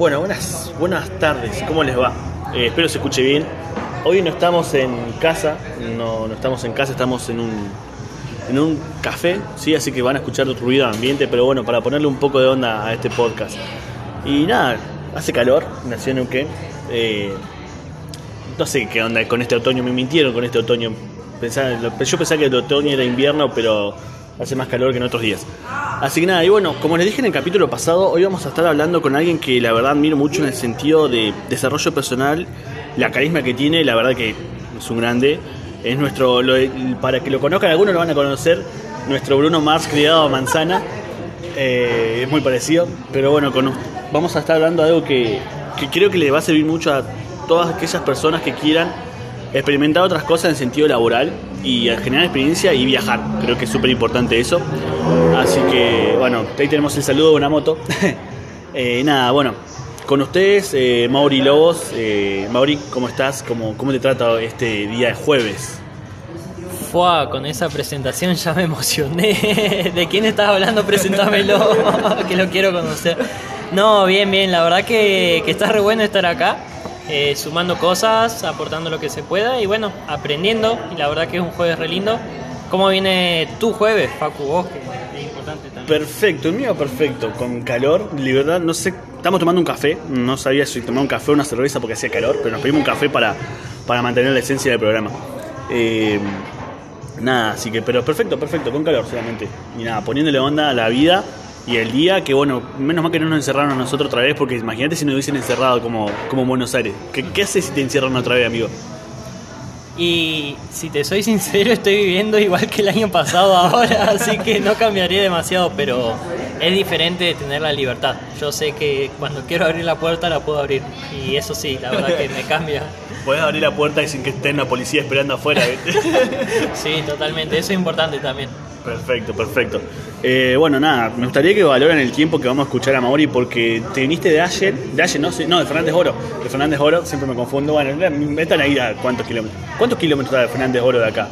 Bueno, buenas, buenas tardes, ¿cómo les va? Eh, espero se escuche bien. Hoy no estamos en casa, no, no estamos en casa, estamos en un, en un café, ¿sí? así que van a escuchar ruido ambiente, pero bueno, para ponerle un poco de onda a este podcast. Y nada, hace calor, nació en Neuquén. Eh, no sé qué onda con este otoño, me mintieron con este otoño. Pensaba- yo pensaba que el otoño era invierno, pero hace más calor que en otros días. Así que nada, y bueno, como les dije en el capítulo pasado, hoy vamos a estar hablando con alguien que la verdad admiro mucho en el sentido de desarrollo personal, la carisma que tiene, la verdad que es un grande. Es nuestro, lo- para que lo conozcan, algunos lo van a conocer, nuestro Bruno Mars criado a manzana. Eh, es muy parecido, pero bueno, con- vamos a estar hablando de algo que, que creo que le va a servir mucho a todas aquellas personas que quieran experimentar otras cosas en sentido laboral y generar experiencia y viajar. Creo que es súper importante eso. Así que, bueno, ahí tenemos el saludo de una moto. Eh, nada, bueno, con ustedes, eh, Mauri Lobos. Eh, Mauri, ¿cómo estás? ¿Cómo, ¿Cómo te trata este día de jueves? Fua, con esa presentación ya me emocioné. ¿De quién estás hablando? Presentámelo, que lo quiero conocer. No, bien, bien, la verdad que, que está re bueno estar acá, eh, sumando cosas, aportando lo que se pueda y bueno, aprendiendo. Y la verdad que es un jueves re lindo. ¿Cómo viene tu jueves, Facu? Vos, que es importante. Perfecto, el mío perfecto, con calor, libertad, no sé, estamos tomando un café, no sabía si tomar un café o una cerveza porque hacía calor, pero nos pedimos un café para, para mantener la esencia del programa. Eh, nada, así que, pero perfecto, perfecto, con calor solamente. Y nada, poniéndole onda a la vida y el día, que bueno, menos mal que no nos encerraron a nosotros otra vez, porque imagínate si nos hubiesen encerrado como, como en Buenos Aires. ¿Qué, qué haces si te encierran otra vez, amigo? Y si te soy sincero, estoy viviendo igual que el año pasado ahora, así que no cambiaría demasiado, pero es diferente de tener la libertad. Yo sé que cuando quiero abrir la puerta la puedo abrir, y eso sí, la verdad que me cambia. Puedes abrir la puerta y sin que esté una policía esperando afuera. Sí, totalmente, eso es importante también. Perfecto, perfecto. Eh, bueno, nada, me gustaría que valoren el tiempo que vamos a escuchar a Mauri porque te viniste de ayer, de ayer, no no, de Fernández Oro. De Fernández Oro, siempre me confundo. Bueno, están ahí a cuántos kilómetros. ¿Cuántos kilómetros da de Fernández Oro de acá?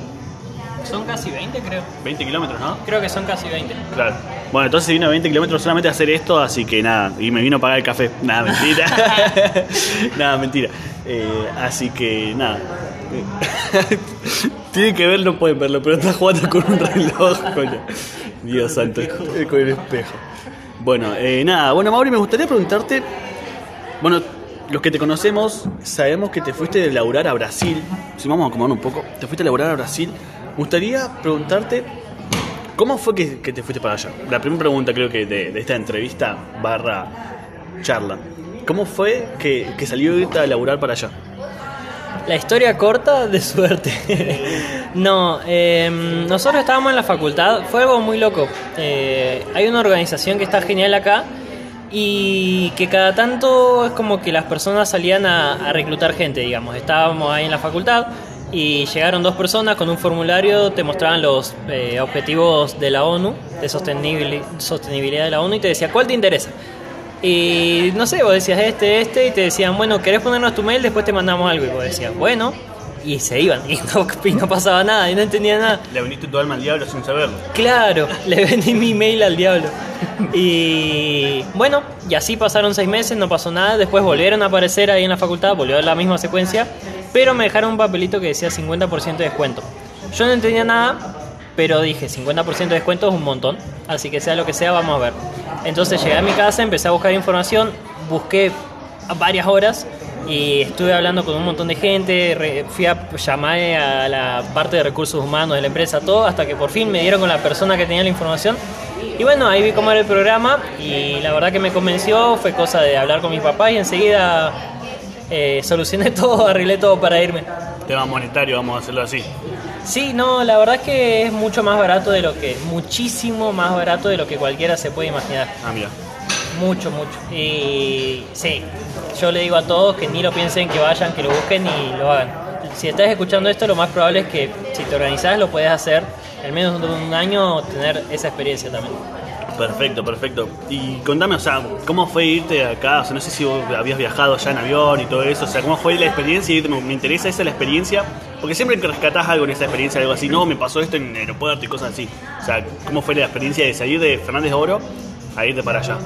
Son casi 20, creo. 20 kilómetros, ¿no? Creo que son casi 20. Claro. Bueno, entonces vino a 20 kilómetros solamente a hacer esto, así que nada, y me vino a pagar el café. Nada, mentira. nada, mentira. Eh, así que nada. Tienen que verlo, no pueden verlo, pero está jugando con un reloj. Con... Dios santo, con el espejo. Bueno, eh, nada, bueno, Mauri, me gustaría preguntarte. Bueno, los que te conocemos, sabemos que te fuiste de laburar a Brasil. Si vamos a acomodar un poco, te fuiste a laburar a Brasil. Me gustaría preguntarte ¿Cómo fue que, que te fuiste para allá? La primera pregunta creo que de, de esta entrevista barra charla. ¿Cómo fue que, que salió a laburar para allá? La historia corta de suerte. no, eh, nosotros estábamos en la facultad, fue algo muy loco. Eh, hay una organización que está genial acá y que cada tanto es como que las personas salían a, reclutar gente, digamos. Estábamos ahí en la facultad y llegaron dos personas con un formulario, te mostraban los eh, objetivos de la ONU, de sostenibil- sostenibilidad de la ONU y te decía, ¿cuál te interesa? Y no sé, vos decías este, este, y te decían, bueno, ¿querés ponernos tu mail? Después te mandamos algo. Y vos decías, bueno, y se iban, y no, y no pasaba nada, y no entendía nada. Le viniste tu alma al diablo sin saberlo. Claro, le vendí mi mail al diablo. Y bueno, y así pasaron seis meses, no pasó nada. Después volvieron a aparecer ahí en la facultad, volvió a la misma secuencia, pero me dejaron un papelito que decía 50% de descuento. Yo no entendía nada, pero dije 50% de descuento es un montón, así que sea lo que sea, vamos a ver. Entonces llegué a mi casa, empecé a buscar información, busqué varias horas y estuve hablando con un montón de gente, fui a llamar a la parte de recursos humanos de la empresa, todo, hasta que por fin me dieron con la persona que tenía la información. Y bueno, ahí vi cómo era el programa y la verdad que me convenció, fue cosa de hablar con mis papás y enseguida eh, solucioné todo, arreglé todo para irme. Tema monetario, vamos a hacerlo así. Sí, no, la verdad es que es mucho más barato de lo que, muchísimo más barato de lo que cualquiera se puede imaginar. Ah, mira. Mucho, mucho. Y sí, yo le digo a todos que ni lo piensen, que vayan, que lo busquen y lo hagan. Si estás escuchando esto, lo más probable es que si te organizas lo puedes hacer en menos de un año, tener esa experiencia también. Perfecto, perfecto. Y contame, o sea, ¿cómo fue irte acá? O sea, no sé si vos habías viajado ya en avión y todo eso. O sea, ¿cómo fue la experiencia? Y me, interesa esa experiencia. Porque siempre que rescatás algo en esa experiencia, algo así, no, me pasó esto en el aeropuerto y cosas así. O sea, ¿cómo fue la experiencia de salir de Fernández de Oro a irte para allá?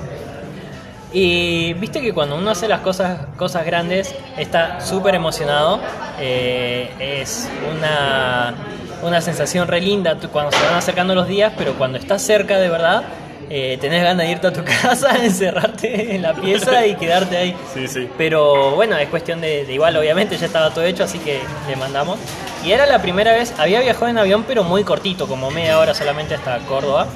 Y viste que cuando uno hace las cosas, cosas grandes está súper emocionado. Eh, es una, una sensación re linda cuando se van acercando los días, pero cuando estás cerca de verdad, eh, tenés ganas de irte a tu casa, encerrarte en la pieza y quedarte ahí. Sí, sí. Pero bueno, es cuestión de, de igual, obviamente ya estaba todo hecho, así que le mandamos. Y era la primera vez, había viajado en avión, pero muy cortito, como media hora solamente hasta Córdoba.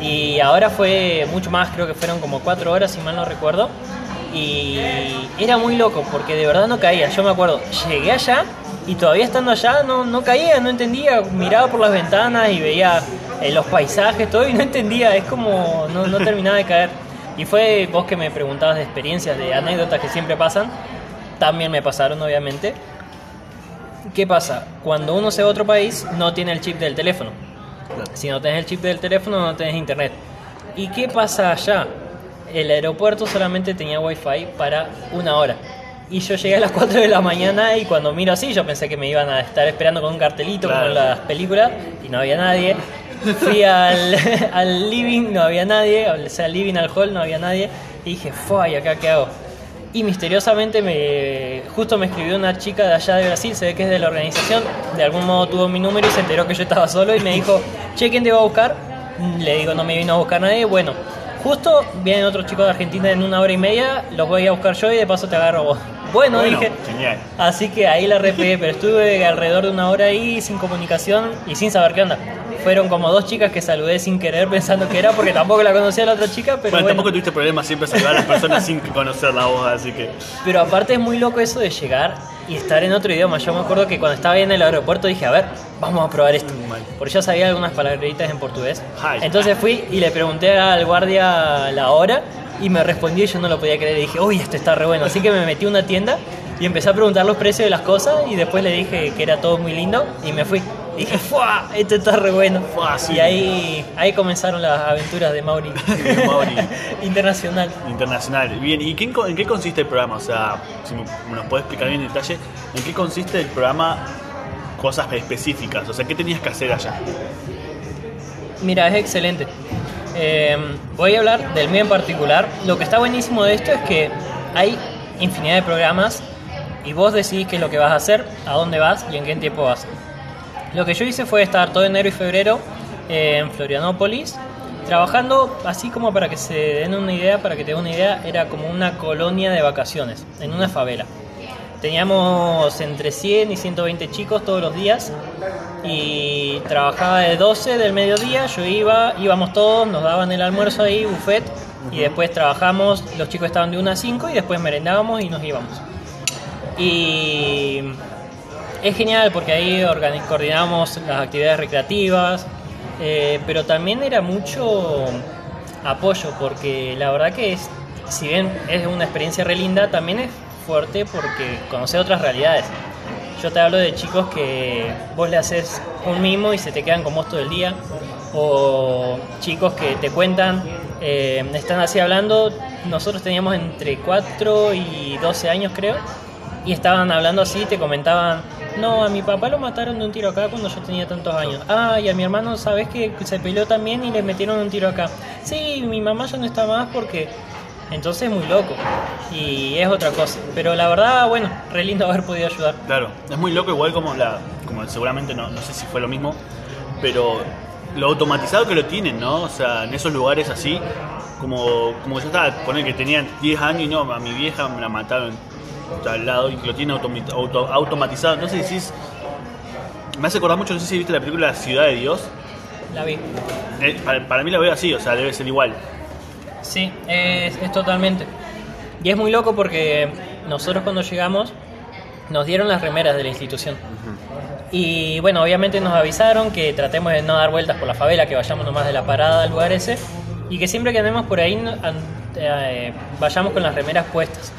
Y ahora fue mucho más, creo que fueron como cuatro horas, si mal no recuerdo. Y era muy loco, porque de verdad no caía. Yo me acuerdo, llegué allá y todavía estando allá no, no caía, no entendía. Miraba por las ventanas y veía eh, los paisajes, todo, y no entendía. Es como no, no terminaba de caer. Y fue vos que me preguntabas de experiencias, de anécdotas que siempre pasan. También me pasaron, obviamente. ¿Qué pasa? Cuando uno se va a otro país, no tiene el chip del teléfono. Si no tenés el chip del teléfono, no tenés internet. ¿Y qué pasa allá? El aeropuerto solamente tenía wifi para una hora. Y yo llegué a las 4 de la mañana y cuando miro así, yo pensé que me iban a estar esperando con un cartelito como Claro. en las películas y no había nadie. Fui al, al living, no había nadie, o sea, al living, al hall, no había nadie. Y dije, ¿y acá qué hago? Y misteriosamente me justo me escribió una chica de allá de Brasil, se ve que es de la organización, de algún modo tuvo mi número y se enteró que yo estaba solo y me dijo, che, ¿quién te va a buscar? Le digo, no me vino a buscar nadie, bueno, justo vienen otros chicos de Argentina en una hora y media, los voy a buscar yo y de paso te agarro vos. Bueno, Bueno, dije, genial. así que ahí la repegué, pero estuve alrededor de una hora ahí sin comunicación y sin saber qué onda. Fueron como dos chicas que saludé sin querer pensando que era porque tampoco la conocía la otra chica, pero Bueno, bueno. tampoco tuviste problemas siempre saludar a las personas sin conocer la voz, así que. Pero aparte es muy loco eso de llegar y estar en otro idioma. Yo me acuerdo que cuando estaba en el aeropuerto dije, a ver, vamos a probar esto. Porque ya sabía algunas palabritas en portugués. Entonces fui y le pregunté al guardia la hora y me respondió y yo no lo podía creer. Y dije, uy, esto está re bueno. Así que me metí a una tienda y empecé a preguntar los precios de las cosas y después le dije que era todo muy lindo y me fui. Y dije, ¡fuah! Esto está re bueno. Fuá, sí. Y ahí, ahí comenzaron las aventuras de Mauri. De Mauri. Internacional. Internacional. Bien, ¿y qué- en qué consiste el programa? O sea, si nos puedes explicar bien en detalle, ¿en qué consiste el programa? Cosas específicas, o sea, ¿qué tenías que hacer allá? Mira, es excelente. Eh, voy a hablar del mío en particular. Lo que está buenísimo de esto es que hay infinidad de programas y vos decidís qué es lo que vas a hacer, a dónde vas y en qué tiempo vas. Lo que yo hice fue estar todo enero y febrero eh, en Florianópolis, trabajando así como para que se den una idea, para que te den una idea, era como una colonia de vacaciones, en una favela. Teníamos entre 100 y 120 chicos todos los días y trabajaba de 12 del mediodía, yo iba, íbamos todos, nos daban el almuerzo ahí, buffet, y después trabajamos, los chicos estaban de 1 a 5 y después merendábamos y nos íbamos. Y es genial porque ahí coordinamos las actividades recreativas, eh, pero también era mucho apoyo porque la verdad que es, si bien es una experiencia re linda, también es fuerte porque conoce otras realidades. Yo te hablo de chicos que vos le haces un mimo y se te quedan con vos todo el día. O chicos que te cuentan, eh, están así hablando. Nosotros teníamos entre 4 y 12 años, creo. Y estaban hablando así, te comentaban, no, a mi papá lo mataron de un tiro acá cuando yo tenía tantos años. Ah, y a mi hermano, ¿sabes que se peleó también y le metieron un tiro acá? Sí, mi mamá ya no está más porque... Entonces es muy loco. Y es otra cosa. Pero la verdad, bueno, re lindo haber podido ayudar. Claro, es muy loco igual como la, como seguramente no, no sé si fue lo mismo, pero lo automatizado que lo tienen, ¿no? O sea, en esos lugares así, como, como yo estaba, poner que tenían 10 años y no, a mi vieja me la mataron al lado y que lo tienen auto- automatizado. Entonces decís, me hace acordar mucho, no sé si viste la película Ciudad de Dios. La vi. Eh, para, para mí la veo así, o sea, debe ser igual. Sí, es, es totalmente. Y es muy loco porque nosotros cuando llegamos nos dieron las remeras de la institución. Y bueno, obviamente nos avisaron que tratemos de no dar vueltas por la favela, que vayamos nomás de la parada al lugar ese. Y que siempre que andemos por ahí eh, vayamos con las remeras puestas.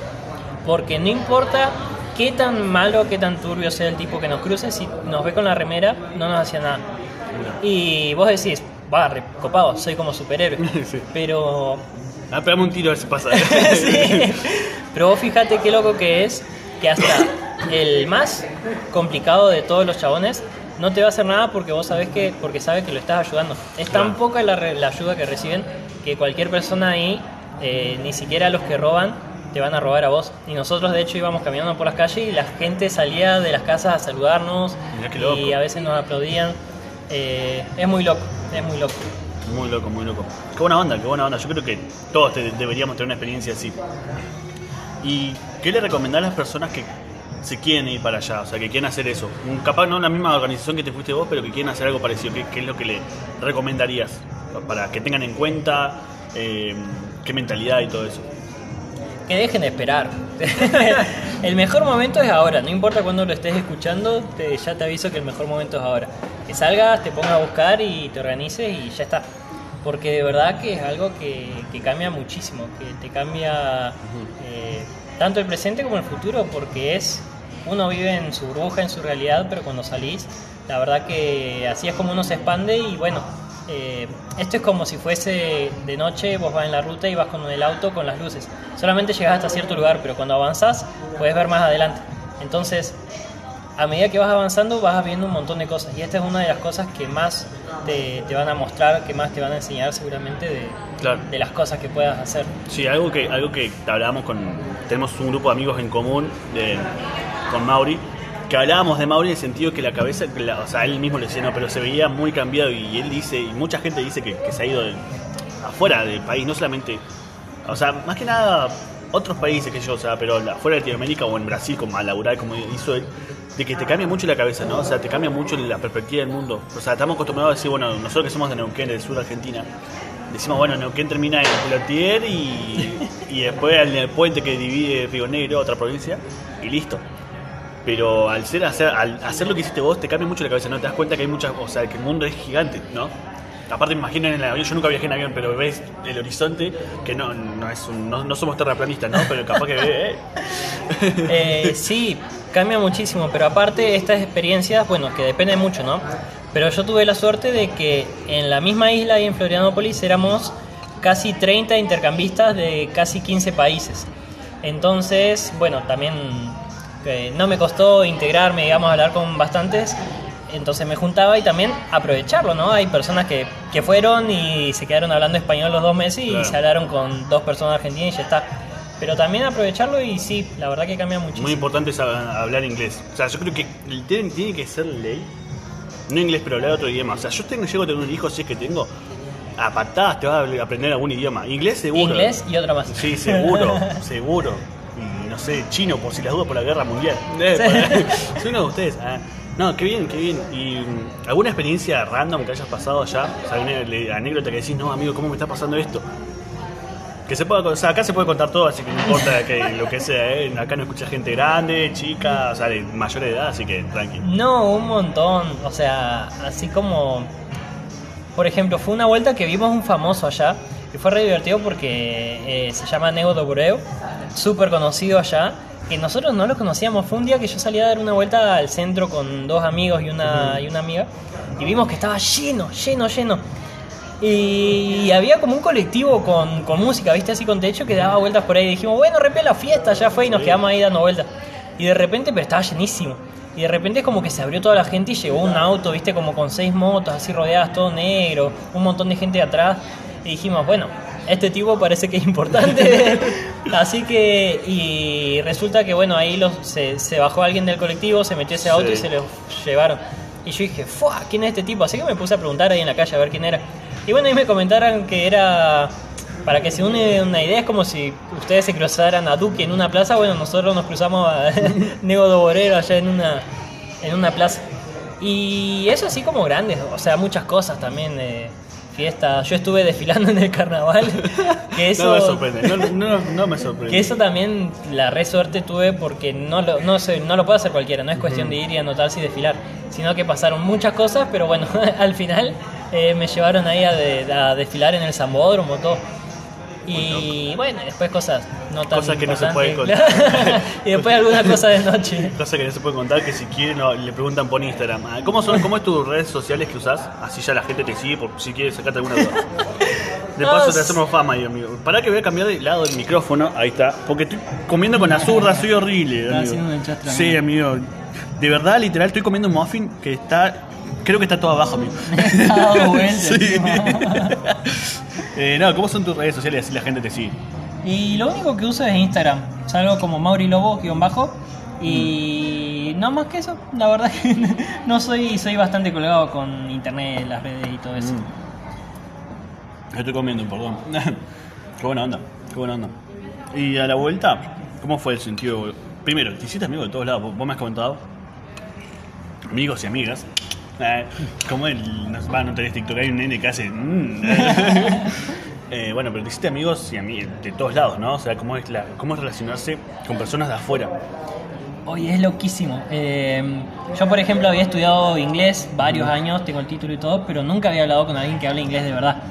Porque no importa qué tan malo, qué tan turbio sea el tipo que nos cruce, si nos ve con la remera, no nos hacía nada. Y vos decís, va, re copado, soy como superhéroe. Sí. Pero Ah, pegame un tiro a ver si pasa. Sí. Pero vos fíjate qué loco que es que hasta el más complicado de todos los chabones no te va a hacer nada porque vos sabés que porque sabes que lo estás ayudando. Es tan Claro. poca la, re- la ayuda que reciben que cualquier persona ahí eh, ni siquiera los que roban te van a robar a vos. Y nosotros de hecho íbamos caminando por las calles y la gente salía de las casas a saludarnos y a veces nos aplaudían. Eh, es muy loco, es muy loco. Muy loco, muy loco. Qué buena onda, qué buena onda. Yo creo que todos te- deberíamos tener una experiencia así. ¿Y qué le recomendás a las personas que se quieren ir para allá? O sea, que quieren hacer eso. Capaz no la misma organización que te fuiste vos, pero que quieren hacer algo parecido. ¿Qué, qué es lo que le recomendarías? Para que tengan en cuenta eh, qué mentalidad y todo eso. Que dejen de esperar. el mejor momento es ahora, no importa cuándo lo estés escuchando, te- ya te aviso que el mejor momento es ahora. Que salgas, te pongas a buscar y te organices y ya está. Porque de verdad que es algo que, que cambia muchísimo, que te cambia eh, tanto el presente como el futuro, porque es, uno vive en su burbuja, en su realidad, pero cuando salís, la verdad que así es como uno se expande y bueno, eh, esto es como si fuese de noche, vos vas en la ruta y vas con el auto con las luces. Solamente llegas hasta cierto lugar, pero cuando avanzás puedes ver más adelante. Entonces, a medida que vas avanzando vas viendo un montón de cosas y esta es una de las cosas que más te, te van a mostrar, que más te van a enseñar seguramente de, Claro. de las cosas que puedas hacer. Sí, algo que, algo que hablábamos con. Tenemos un grupo de amigos en común de- con Mauri. Que hablábamos de Mauri en el sentido que la cabeza, o sea, él mismo le decía, no, pero se veía muy cambiado y él dice, y mucha gente dice que, se ha ido de- afuera del país, no solamente, o sea, más que nada otros países que yo, o sea, pero la- fuera de Latinoamérica o en Brasil, como a laburar, como hizo él, de que te cambia mucho la cabeza, ¿no? O sea, te cambia mucho la perspectiva del mundo. O sea, estamos acostumbrados a decir, bueno, nosotros que somos de Neuquén, del sur de Argentina, decimos, bueno, Neuquén termina en Plotier y, y después en el puente que divide Río Negro, otra provincia, y listo. Pero al ser hacer, al hacer lo que hiciste vos, te cambia mucho la cabeza, ¿no? Te das cuenta que hay muchas, o sea, que el mundo es gigante, ¿no? Aparte, me imagino en el avión, yo nunca viajé en avión, pero ves el horizonte, que no, no es un- no, no somos terraplanistas, ¿no? Pero capaz que ve, eh. Eh, sí, cambia muchísimo, pero aparte estas experiencias, bueno, que depende mucho, ¿no? Pero yo tuve la suerte de que en la misma isla y en Florianópolis éramos casi 30 intercambistas de casi 15 países. Entonces, bueno, también no me costó integrarme, digamos, hablar con bastantes. Entonces me juntaba y también aprovecharlo, ¿no? Hay personas que, que fueron y se quedaron hablando español los dos meses y Claro. se hablaron con dos personas argentinas y ya está. Pero también aprovecharlo y sí, la verdad que cambia muchísimo. Muy importante es hablar inglés. O sea, yo creo que tiene, tiene que ser ley, no inglés, pero hablar otro idioma. O sea, yo tengo, llego a tener un hijo, si es que tengo, a patadas te vas a aprender algún idioma. Inglés seguro. Inglés y otra más. Sí, seguro, seguro. Y no sé, chino, por si las dudas por la guerra mundial. Eh, Soy uno de ustedes. Ah, no, qué bien, qué bien. ¿Y mm, alguna experiencia random que hayas pasado allá? O sea, una anécdota que decís, no, amigo, ¿cómo me está pasando esto? Que se pueda, o sea, acá se puede contar todo, así que no importa que, lo que sea, ¿eh? Acá no escucha gente grande, chica, o sea, de mayor edad, así que tranqui. No, un montón. O sea, así como. Por ejemplo, fue una vuelta que vimos un famoso allá. Que fue re divertido porque eh, se llama Nego do Bureo. Súper conocido allá. Que nosotros no lo conocíamos. Fue un día que yo salí a dar una vuelta al centro con dos amigos y una, y una amiga. Y vimos que estaba lleno, lleno, lleno. Y había como un colectivo con, con música, ¿viste? Así con techo que daba vueltas por ahí. Y dijimos, bueno, repé la fiesta, ya fue. Y nos quedamos ahí dando vueltas. Y de repente, pero estaba llenísimo. Y de repente es como que se abrió toda la gente y llegó un auto, ¿viste? Como con seis motos así rodeadas, todo negro. Un montón de gente atrás. Y dijimos, bueno, este tipo parece que es importante. así que, y resulta que, bueno, ahí los, se, se bajó alguien del colectivo, se metió ese auto Sí. y se lo llevaron. Y yo dije, ¡fua! ¿Quién es este tipo? Así que me puse a preguntar ahí en la calle a ver quién era. Y bueno, ahí me comentaron que era. Para que se une una idea, es como si ustedes se cruzaran a Duque en una plaza. Bueno, nosotros nos cruzamos a Nego do Borero allá en una, en una plaza. Y eso así como grandes, o sea, muchas cosas también. eh, fiestas. Yo estuve desfilando en el carnaval. Que eso, No me sorprende, no, no, no me sorprende. que eso también la re suerte tuve porque no lo, no, sé, no lo puede hacer cualquiera, no es cuestión de ir y anotarse y desfilar, sino que pasaron muchas cosas, pero bueno, al final eh, me llevaron ahí a, de- a desfilar en el Zambódromo, todo. Y bueno, después cosas no tan Cosas que no se pueden contar. y después alguna cosa de noche. Cosa que no se puede contar, que si quieren no, le preguntan por Instagram. Ah, ¿Cómo son, cómo es tus redes sociales que usás? Así ya la gente te sigue por si quieres sacarte alguna duda. De paso te hacemos fama, mío. Pará que voy a cambiar de lado del micrófono. Ahí está. Porque estoy comiendo con la zurda, soy horrible. Amigo. haciendo un enchastre, Sí, amigo. De verdad, literal, estoy comiendo un muffin que está. Creo que está todo abajo, amigo. Está dado vuelta, Sí. Eh, no, ¿cómo son tus redes sociales así la gente te sigue? Y lo único que uso es Instagram. Salgo como Mauri Lobo, guion bajo. Y no más que eso, la verdad que no soy, soy bastante colgado con internet, las redes y todo eso. Mm. Yo estoy comiendo, perdón. qué buena onda, qué buena onda. Y a la vuelta, ¿cómo fue el sentido? Primero, te hiciste amigo de todos lados, vos me has comentado. Amigos y amigas. Eh, como el. No, va, no tenés TikTok, hay un nene que hace. mm, eh, bueno, pero te hiciste amigos y amigos de todos lados, ¿no? O sea, ¿cómo es, la, cómo es relacionarse con personas de afuera? Oye, es loquísimo. Eh, yo, por ejemplo, había estudiado inglés varios años, tengo el título y todo, pero nunca había hablado con alguien que hable inglés de verdad.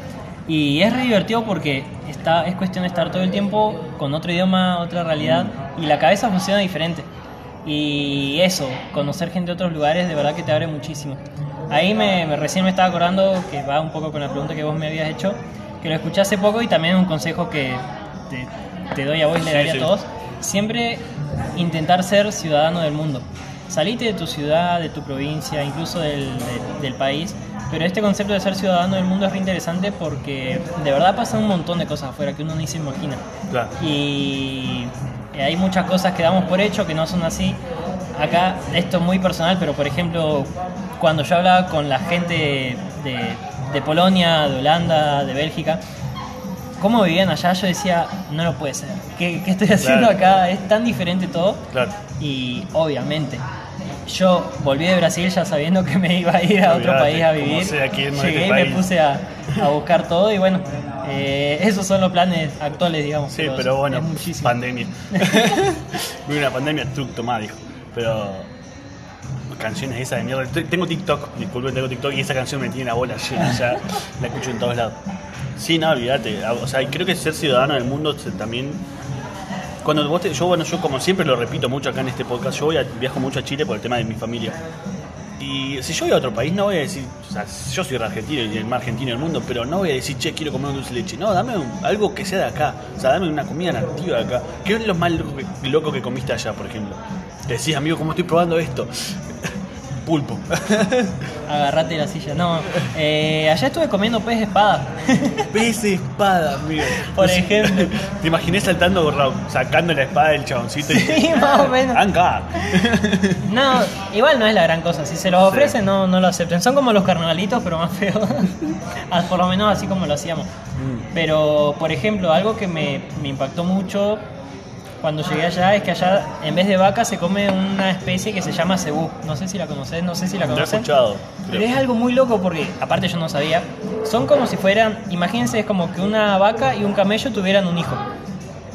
Y es re divertido porque está, es cuestión de estar todo el tiempo con otro idioma, otra realidad, y la cabeza funciona diferente. Y eso, conocer gente de otros lugares, de verdad que te abre muchísimo. Ahí me, me- recién me estaba acordando, que va un poco con la pregunta que vos me habías hecho, que lo escuché hace poco y también un consejo que te, te doy a vos y le daría sí. a todos. Siempre intentar ser ciudadano del mundo. Salite de tu ciudad, de tu provincia, incluso del, de- del país. Pero este concepto de ser ciudadano del mundo es re interesante porque de verdad pasan un montón de cosas afuera que uno ni se imagina. Claro. Y hay muchas cosas que damos por hecho que no son así. Acá esto es muy personal, pero por ejemplo, cuando yo hablaba con la gente de, de Polonia, de Holanda, de Bélgica, cómo vivían allá, yo decía, no lo puede ser. ¿Qué, qué estoy haciendo Claro. acá? Es tan diferente todo. Claro. Y obviamente, yo volví de Brasil ya sabiendo que me iba a ir a otro país a vivir. sea, Llegué y me puse a, a buscar todo y bueno, eh, esos son los planes actuales, digamos. Sí, pero bueno, pandemia. Vive una pandemia, truc tomá, dijo. Pero canciones esas de mierda. Te- Tengo TikTok, disculpen, tengo TikTok y esa canción me tiene la bola llena, ya la escucho en todos lados. Sí, no, olvídate. O sea, creo que ser ciudadano del mundo también. Cuando vos te- yo, bueno, yo como siempre lo repito mucho acá en este podcast, yo voy a- viajo mucho a Chile por el tema de mi familia. Y si yo voy a otro país, no voy a decir, o sea, yo soy argentino y el más argentino del mundo, pero no voy a decir, che, quiero comer un dulce de leche. No, dame algo que sea de acá. O sea, dame una comida nativa de acá. ¿Qué es lo más loco que, loco que comiste allá, por ejemplo? Te decís, amigo, ¿cómo estoy probando esto? Pulpo. Agarrate la silla. No, eh, allá estuve comiendo pez de espada. Pez de espada, amigo. Por ejemplo. Te imaginé saltando, ra- sacando la espada del chaboncito y Sí, más o menos. ¡Anca! No, igual no es la gran cosa. Si se los ofrecen, no, no lo acepten. Son como los carnavalitos, pero más feos. Por lo menos así como lo hacíamos. Pero, por ejemplo, algo que me, me impactó mucho cuando llegué allá es que allá, en vez de vaca, se come una especie que se llama cebú. No sé si la conoces, no sé si la Lo he escuchado. Pero es algo muy loco porque, aparte yo no sabía, son como si fueran, imagínense, es como que una vaca y un camello tuvieran un hijo.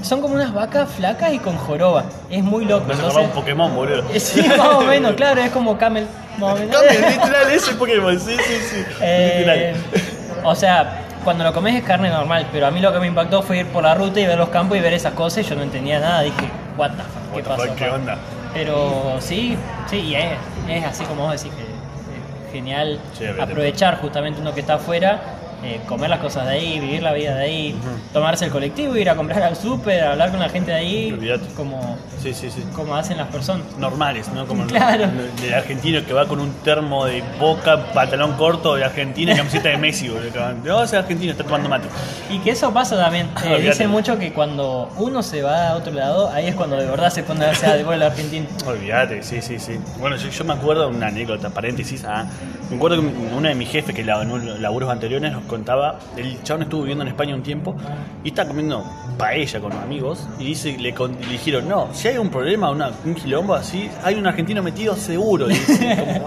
Son como unas vacas flacas y con joroba. Es muy loco. Me entonces- un Pokémon, boludo. Sí, más o menos, claro, es como camel. Más o menos. Cambia, literal, ese Pokémon, sí, sí, sí. Eh, Literal. o sea, cuando lo comes es carne normal, pero a mí lo que me impactó fue ir por la ruta y ver los campos y ver esas cosas y yo no entendía nada. Dije, what the fuck, ¿qué pasó? ¿Qué onda? Pero sí, sí, y es, es así como vos decís, que es genial Sí, aprovechar justamente uno que está afuera, eh, comer las cosas de ahí, vivir la vida de ahí, tomarse el colectivo, ir a comprar al súper, hablar con la gente de ahí, como, Sí, sí, sí. como hacen las personas. Normales, ¿no? Como Claro. el- el argentino que va con un termo de boca, pantalón corto de Argentina y camiseta de Messi, boludo. No, ese argentino está tomando mate. Y que eso pasa también. Eh, dicen mucho que cuando uno se va a otro lado, ahí es cuando de verdad se pone a hacer de vuelo argentino. Olvídate, sí, sí, sí. Bueno, yo, yo me acuerdo una anécdota, paréntesis. ah, me acuerdo que uno de mis jefes, que en laburos anteriores, nos contaba. El chabón estuvo viviendo en España un tiempo y está comiendo paella con amigos. Y dice, le, con- le dijeron: No, si hay un problema, una- un quilombo así, hay un argentino metido seguro. Y dice,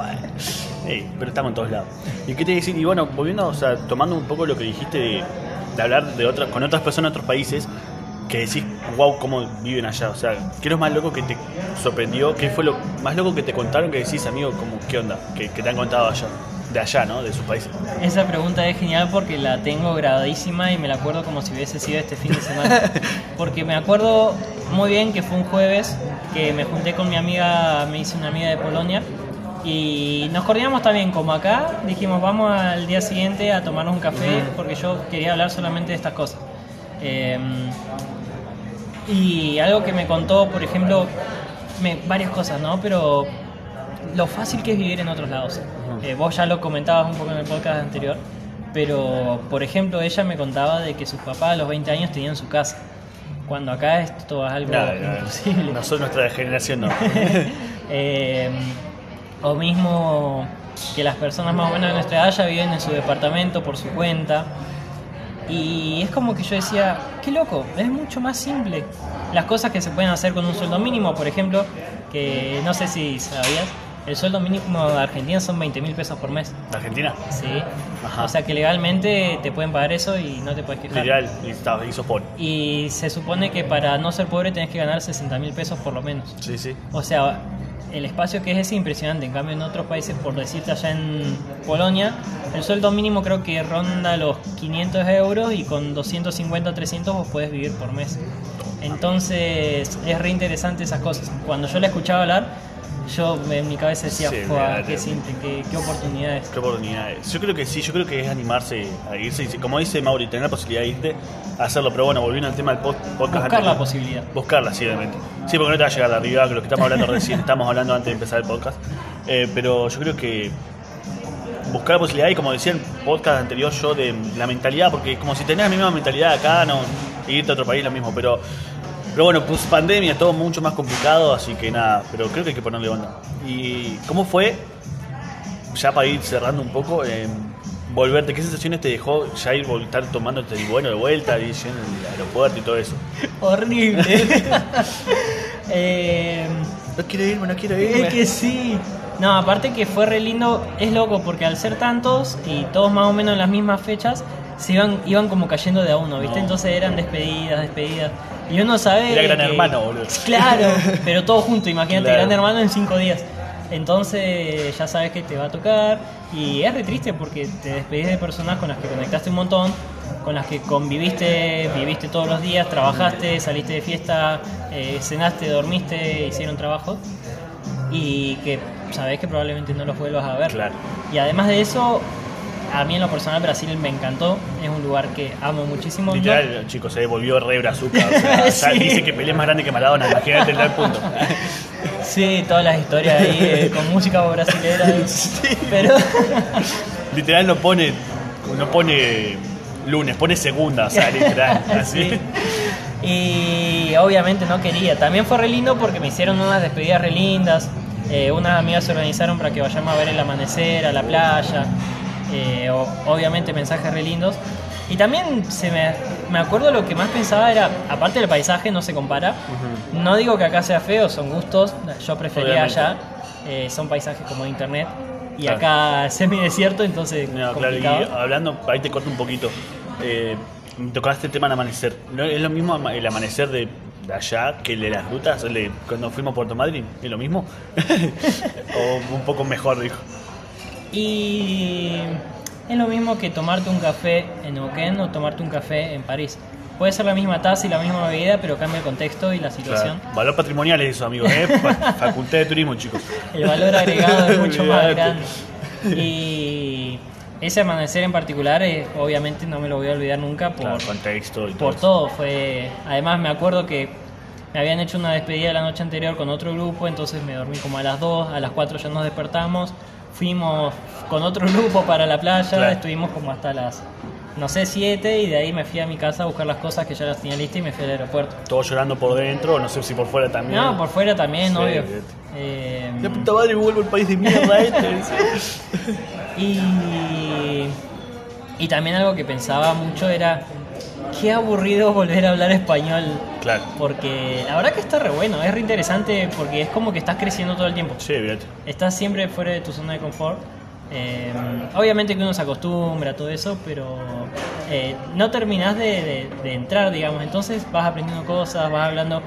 pero estamos en todos lados. ¿Y qué te decir? Y bueno, volviendo, o sea, tomando un poco lo que dijiste de, de hablar de otras, con otras personas de otros países, que decís, wow, cómo viven allá. O sea, ¿qué es lo más loco que te sorprendió? ¿Qué fue lo más loco que te contaron que decís, amigo, como, qué onda? Que, que te han contado allá, de allá, ¿no? De sus países. Esa pregunta es genial porque la tengo grabadísima y me la acuerdo como si hubiese sido este fin de semana. Porque me acuerdo muy bien que fue un jueves que me junté con mi amiga, me hice una amiga de Polonia y nos coordinamos también como acá. Dijimos, vamos al día siguiente a tomarnos un café porque yo quería hablar solamente de estas cosas. Eh, y algo que me contó, por ejemplo, me- varias cosas, ¿no? Pero lo fácil que es vivir en otros lados. Eh, vos ya lo comentabas un poco en el podcast anterior, Pero, por ejemplo, ella me contaba de que sus papás a los 20 años tenían su casa. Cuando acá esto es algo Nada, nada. imposible. Nosotros, nuestra generación, no. Eh, o mismo que las personas más o menos de nuestra edad ya viven en su departamento por su cuenta. Y es como que yo decía, qué loco, es mucho más simple. Las cosas que se pueden hacer con un sueldo mínimo, por ejemplo, que no sé si sabías, el sueldo mínimo de Argentina son 20 mil pesos por mes. Argentina, Sí. Ajá. O sea que legalmente te pueden pagar eso y no te puedes quejar. literal, y, sos pobre. Y se supone que para no ser pobre tenés que ganar 60 mil pesos por lo menos. Sí, sí. O sea, el espacio que es es impresionante. En cambio, en otros países, por decirte allá en Polonia, el sueldo mínimo creo que ronda los 500 euros y con 250 o 300 vos podés vivir por mes. Entonces, es re interesante esas cosas. Cuando yo la escuchaba hablar, yo en mi cabeza decía, Sí, "Fua, mirá, qué simple, qué, qué oportunidades. Qué oportunidades. Yo creo que sí, yo creo que es animarse a irse. Y como dice Mauri, tener la posibilidad de irte a hacerlo. Pero bueno, volviendo al tema del pod- podcast. Buscar la posibilidad. Buscarla, sí, obviamente. Sí, porque no te va a llegar arriba, que lo que estamos hablando recién, estamos hablando antes de empezar el podcast. Eh, pero yo creo que buscar la posibilidad, y como decía el podcast anterior yo, de la mentalidad, porque como si tenés la misma mentalidad acá, no irte a otro país lo mismo, pero pero bueno, pues pandemia, todo mucho más complicado, así que nada, pero creo que hay que ponerle onda. ¿Y cómo fue, ya para ir cerrando un poco, eh, volverte? ¿Qué sensaciones te dejó ya ir estar tomándote el bueno de vuelta, y yendo al aeropuerto y todo eso? Horrible. Eh, No quiero irme, no quiero Es que sí. No, aparte que fue re lindo, es loco porque al ser tantos y todos más o menos en las mismas fechas, se iban, iban como cayendo de a uno, ¿viste? No. Entonces eran despedidas, despedidas. Y uno sabe. Era Gran que- Hermano, boludo. Claro, pero todo junto, imagínate, Claro. Gran Hermano en cinco días. Entonces ya sabes que te va a tocar y es re triste porque te despedís de personas con las que conectaste un montón, con las que conviviste, viviste todos los días, trabajaste, saliste de fiesta, eh, cenaste, dormiste, hicieron trabajo y que sabés que probablemente no los vuelvas a ver. Claro. Y además de eso, a mí en lo personal Brasil me encantó, es un lugar que amo muchísimo. No- Literal, chicos, se volvió re brazuca. O sea, ya Sí. dice que Pelé es más grande que Maradona, imagínate el tal punto. Sí, todas las historias ahí eh, con música brasilera. Pero Literal no pone, no pone lunes, pone segunda, o sea, literal. Así. Sí. Y obviamente no quería. También fue re lindo porque me hicieron unas despedidas re lindas. Eh, unas amigas se organizaron para que vayamos a ver el amanecer, a la playa. Eh, o- obviamente mensajes re lindos. Y también se me, me acuerdo lo que más pensaba era, aparte del paisaje, no se compara. No digo que acá sea feo, son gustos. Yo prefería Obviamente. allá. Eh, son paisajes como de internet. Y Claro. acá semidesierto, entonces No, claro, y hablando, ahí te corto un poquito. Eh, tocaste el tema del amanecer. ¿No es lo mismo el amanecer de, de allá que el de las rutas? El de cuando fuimos a Puerto Madryn, ¿es lo mismo? o un poco mejor, dijo. Y es lo mismo que tomarte un café en Neuquén o tomarte un café en París. Puede ser la misma taza y la misma bebida, pero cambia el contexto y la situación. Claro. Valor patrimonial es eso, amigos. ¿eh? Fa- Facultad de Turismo, chicos. El valor agregado es mucho más grande. Y ese amanecer en particular, eh, obviamente no me lo voy a olvidar nunca por, Claro, contexto y todo. por todo. Fue, además me acuerdo que me habían hecho una despedida la noche anterior con otro grupo, entonces me dormí como a las 2, a las 4 ya nos despertamos, fuimos con otro grupo para la playa, Claro. estuvimos como hasta las, no sé, 7 y de ahí me fui a mi casa a buscar las cosas que ya las tenía listas y me fui al aeropuerto. Todo llorando por dentro, no sé si por fuera también. No, por fuera también, Sí, obvio. Eh, La puta madre vuelvo al país de mierda este. Y, y también algo que pensaba mucho era, qué aburrido volver a hablar español. claro. Porque la verdad que está re bueno, es re interesante porque es como que estás creciendo todo el tiempo. Sí, fíjate. Estás siempre fuera de tu zona de confort. Eh, obviamente que uno se acostumbra a todo eso, pero eh, no terminás de, de- de entrar, digamos. Entonces vas aprendiendo cosas, vas hablando.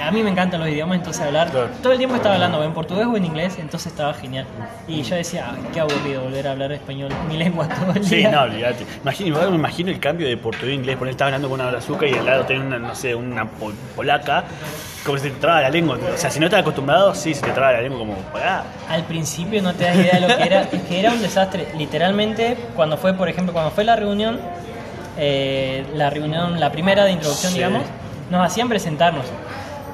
A mí me encantan los idiomas, entonces hablar. Claro. Todo el tiempo estaba hablando o en portugués o en inglés, entonces estaba genial. Y yo decía, "Ay, qué aburrido volver a hablar español, mi lengua todo el Sí, día. no, olvídate. Imagino, me imagino el cambio de portugués a inglés. Poner, estaba hablando con una brazuca y al lado tenía una, no sé, una pol- polaca. Como si te traba la lengua. O sea, si no estás acostumbrado, sí, se te traba la lengua como. "Ah". Al principio no te das idea de lo que era, es que era un desastre. Literalmente, cuando fue, por ejemplo, cuando fue la reunión, eh, la reunión, la primera de introducción, Sí. digamos, nos hacían presentarnos.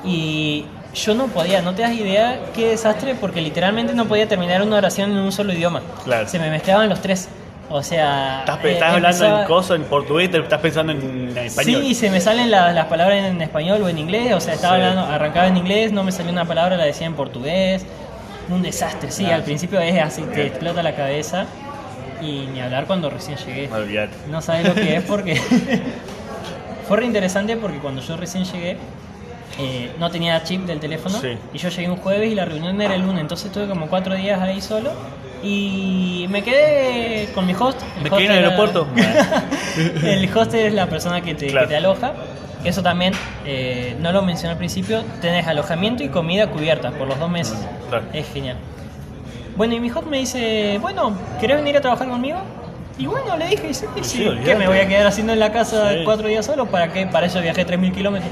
Y yo no podía, no te das idea qué desastre, porque literalmente no podía terminar una oración en un solo idioma. Claro. Se me mezclaban los tres. O sea. Estás, eh, estás hablando empezaba- en coso, en portugués, te estás pensando en, en español. Sí, se me salen la- las palabras en español o en inglés. O sea, estaba Sí. hablando, arrancaba en inglés, no me salió una palabra, la decía en portugués. Un desastre, sí. Claro. Al principio es así, te explota la cabeza. Y ni hablar cuando recién llegué. Olvídate. No sabes lo que es porque. Fue re interesante porque cuando yo recién llegué. Eh, no tenía chip del teléfono Sí. y yo llegué un jueves y la reunión era el lunes, entonces estuve como cuatro días ahí solo y me quedé con mi host. ¿Me host quedé en el era- aeropuerto? el host es la persona que te, que aloja. Eso también, eh, no lo mencioné al principio, tenés alojamiento y comida cubierta por los dos meses. Claro. Es genial. Bueno, y mi host me dice, bueno, ¿querés venir a trabajar conmigo? Y bueno, le dije, sí, sí, Sí, ¿qué olvídate. me voy a quedar haciendo en la casa cuatro días solo? ¿Para qué? Para eso viajé 3.000 kilómetros.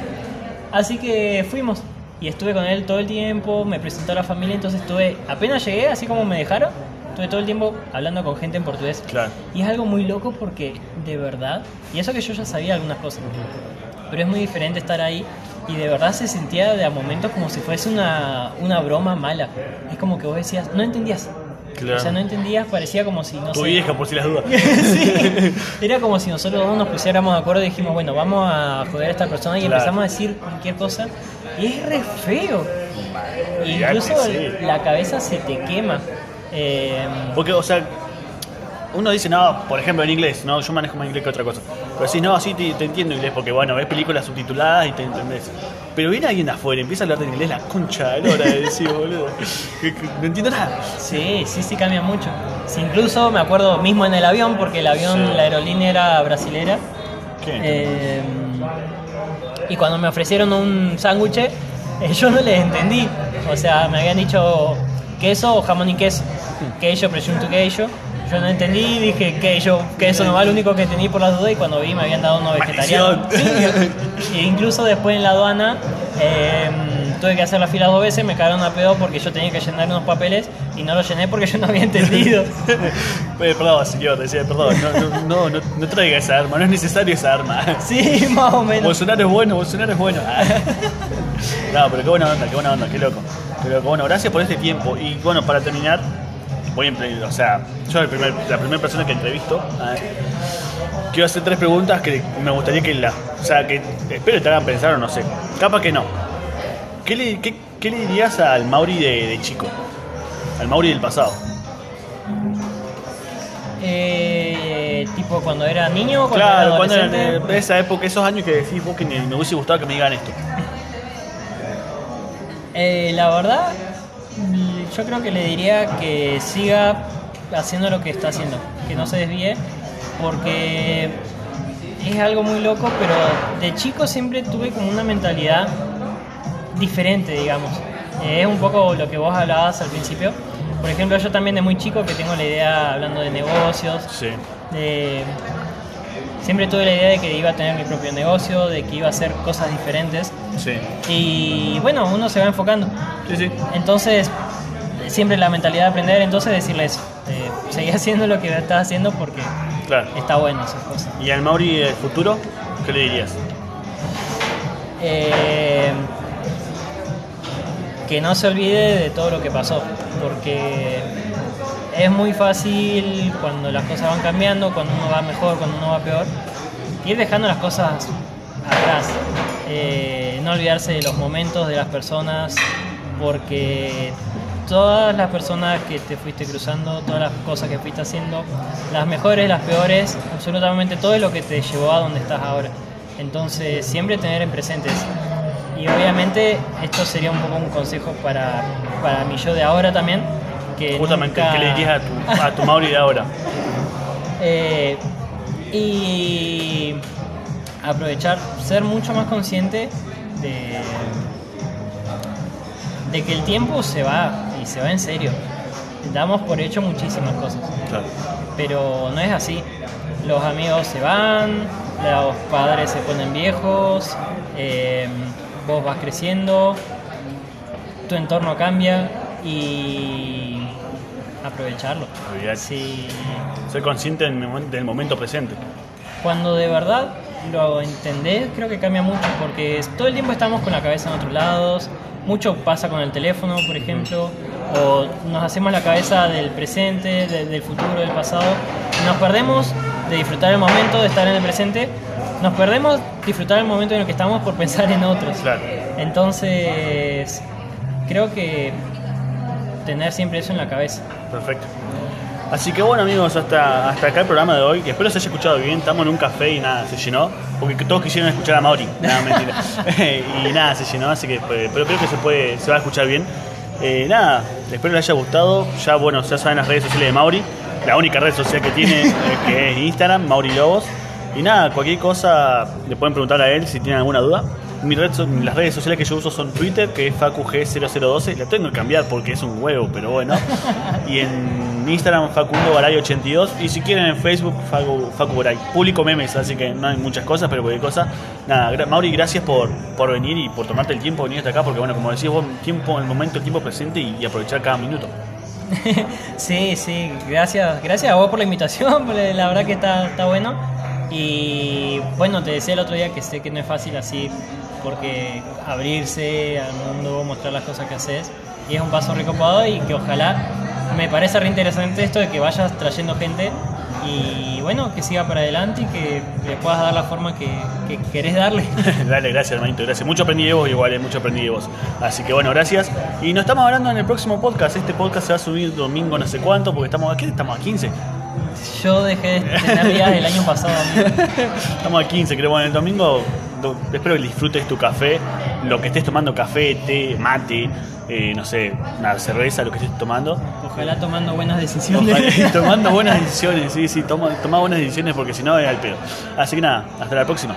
Así que fuimos y estuve con él todo el tiempo, me presentó a la familia, entonces estuve, apenas llegué, así como me dejaron, estuve todo el tiempo hablando con gente en portugués. Claro. Y es algo muy loco porque, de verdad, y eso que yo ya sabía algunas cosas, pero es muy diferente estar ahí y de verdad se sentía de a momentos como si fuese una, una broma mala. Es como que vos decías, no entendías. Claro. O sea, no entendías, parecía como si no Tu sé. vieja, por si las dudas. Sí. Era como si nosotros dos nos pusiéramos de acuerdo y dijimos, bueno, vamos a joder a esta persona y Claro. empezamos a decir cualquier cosa. Y es re feo. Incluso sí. la cabeza se te quema. Eh, Porque, o sea, uno dice, no, por ejemplo en inglés, no, yo manejo más inglés que otra cosa. Pero si no, sí te, te entiendo inglés, porque bueno, ves películas subtituladas y te entendés. Pero viene alguien de afuera, empieza a hablar de inglés, la concha de lora de decir, boludo. no entiendo nada. Sí, sí, sí cambia mucho. Sí, incluso me acuerdo mismo en el avión, porque el avión, Sí. la aerolínea era brasilera. ¿Qué? Eh, y cuando me ofrecieron un sándwich, eh, yo no les entendí. O sea, me habían dicho queso o jamón y queso. Queso, presunto queso. Yo no entendí, dije queso, queso nomás, lo único que entendí por las dudas. Y cuando vi, me habían dado uno vegetariano. Sí, e incluso después en la aduana. eh, tuve que hacer la fila dos veces, me cagaron a pedo porque yo tenía que llenar unos papeles y no los llené porque yo no había entendido. Eh, perdón, señor, decía, perdón, no, no, no, no, traiga esa arma, no es necesario esa arma. Sí, más o menos. Bolsonaro es bueno, Bolsonaro es bueno. no, pero qué buena onda, qué buena onda, qué loco. Loco. Bueno, gracias por este tiempo. Y bueno, para terminar, voy a o sea, yo el primer- la primera persona que entrevisto, quiero hacer tres preguntas que me gustaría que la, o sea, que espero te hagan pensar o no sé. Capaz que no. ¿Qué le, qué, qué le dirías al Mauri de, de chico? Al Mauri del pasado. Eh, tipo cuando era niño, cuando Claro, era cuando de esa época, esos años que decís vos que ni- me hubiese gustado que me digan esto. Eh, la verdad, yo creo que le diría que siga haciendo lo que está haciendo, que no se desvíe, porque es algo muy loco, pero de chico siempre tuve como una mentalidad diferente, digamos. Eh, es un poco lo que vos hablabas al principio. Por ejemplo, yo también de muy chico que tengo la idea hablando de negocios, Sí. de- siempre tuve la idea de que iba a tener mi propio negocio, de que iba a hacer cosas diferentes. Sí. Y bueno, uno se va enfocando. Sí, sí. Entonces, siempre la mentalidad de aprender, entonces decirles, eh, seguí haciendo lo que estás haciendo porque Claro. está bueno esas cosas. ¿Y al Mauri del futuro? ¿Qué le dirías? Eh, que no se olvide de todo lo que pasó, porque es muy fácil cuando las cosas van cambiando, cuando uno va mejor, cuando uno va peor, ir dejando las cosas atrás. Eh, no olvidarse de los momentos, de las personas, porque todas las personas que te fuiste cruzando, todas las cosas que fuiste haciendo, las mejores, las peores, absolutamente todo es lo que te llevó a donde estás ahora. Entonces, siempre tener en presentes. Y obviamente esto sería un poco un consejo para, para mi yo de ahora también. Que Justamente, nunca- ¿qué le dirías a tu, a tu Mauri de ahora? Eh, y aprovechar, ser mucho más consciente de, de que el tiempo se va y se va en serio. Damos por hecho muchísimas cosas, Claro. pero no es así. Los amigos se van, los padres se ponen viejos, eh, vos vas creciendo, tu entorno cambia y aprovecharlo. Olvidate. Ser consciente del, momen- del momento presente. Cuando de verdad lo entendés, creo que cambia mucho, porque todo el tiempo estamos con la cabeza en otros lados, mucho pasa con el teléfono, por ejemplo, o nos hacemos la cabeza del presente, de- del futuro, del pasado. Nos perdemos de disfrutar el momento, de estar en el presente. Nos perdemos disfrutar el momento en el que estamos por pensar en otros. Claro. Entonces, creo que tener siempre eso en la cabeza. Perfecto. Así que bueno amigos, hasta, hasta acá el programa de hoy, que espero se haya escuchado bien, estamos en un café y nada, se llenó, porque todos quisieron escuchar a Mauri, nada, mentira. y nada, se llenó, así que, pues, pero creo que se puede, se va a escuchar bien. Eh, nada, espero les haya gustado, ya bueno, ya saben las redes sociales de Mauri, la única red social que tiene, eh, que es Instagram, Mauri Lobos. Y nada, cualquier cosa le pueden preguntar a él si tienen alguna duda. Mi red las redes sociales que yo uso son Twitter, que es FacuG0012. La tengo que cambiar porque es un huevo, pero bueno. Y en Instagram, Facundo Garay 82. Y si quieren en Facebook, Facu, Facu. Publico memes, así que no hay muchas cosas, pero cualquier cosa. Nada, Mauri, gracias por, por venir y por tomarte el tiempo de venir hasta acá, porque bueno, como decís vos, tiempo, el momento, el tiempo presente y, aprovechar cada minuto. Sí, sí, gracias, gracias a vos por la invitación, la verdad que está, está bueno. Y bueno, te decía el otro día que sé que no es fácil así, porque abrirse al mundo, mostrar las cosas que haces, y es un paso recopado y que ojalá me parece re interesante esto de que vayas trayendo gente y bueno, que siga para adelante y que le puedas dar la forma que, que querés darle. Dale, gracias hermanito, gracias. Mucho aprendí de vos, igual, eh, mucho aprendí de vos. Así que bueno, gracias. Y nos estamos hablando en el próximo podcast. Este podcast se va a subir domingo no sé cuánto, porque estamos aquí, estamos a 15. Yo dejé de tener días el año pasado. amigo. Estamos a 15, creo. Bueno, el domingo do- espero que disfrutes tu café, lo que estés tomando, café, té, mate, eh, no sé, una cerveza, lo que estés tomando. Ojalá tomando buenas decisiones. Ojalá- tomando buenas decisiones, sí, sí, toma, toma buenas decisiones porque si no es al pedo. Así que nada, hasta la próxima.